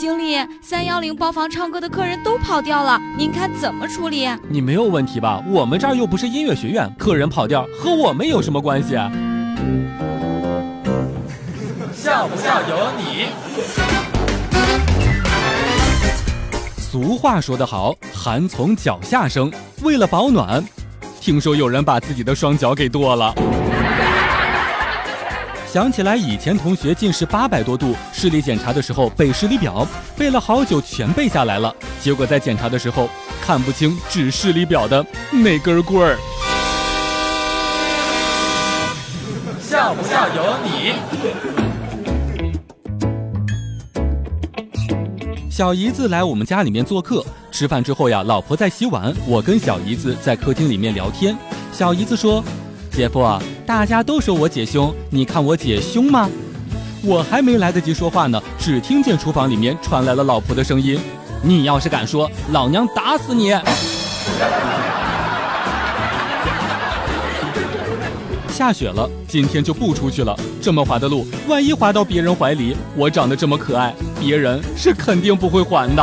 经理，三幺零包房唱歌的客人都跑掉了，您看怎么处理？你没有问题吧？我们这儿又不是音乐学院，客人跑调和我们有什么关系啊？笑不笑由你。俗话说得好，寒从脚下生。为了保暖，听说有人把自己的双脚给剁了。想起来以前同学近视八百多度，视力检查的时候背视力表，背了好久全背下来了，结果在检查的时候看不清指视力表的那根棍儿。笑不笑由你。小姨子来我们家里面做客，吃饭之后呀，老婆在洗碗，我跟小姨子在客厅里面聊天。小姨子说：“姐夫啊，大家都说我姐凶，你看我姐凶吗？”我还没来得及说话呢，只听见厨房里面传来了老婆的声音：“你要是敢说，老娘打死你！”下雪了，今天就不出去了。这么滑的路，万一滑到别人怀里，我长得这么可爱，别人是肯定不会还的。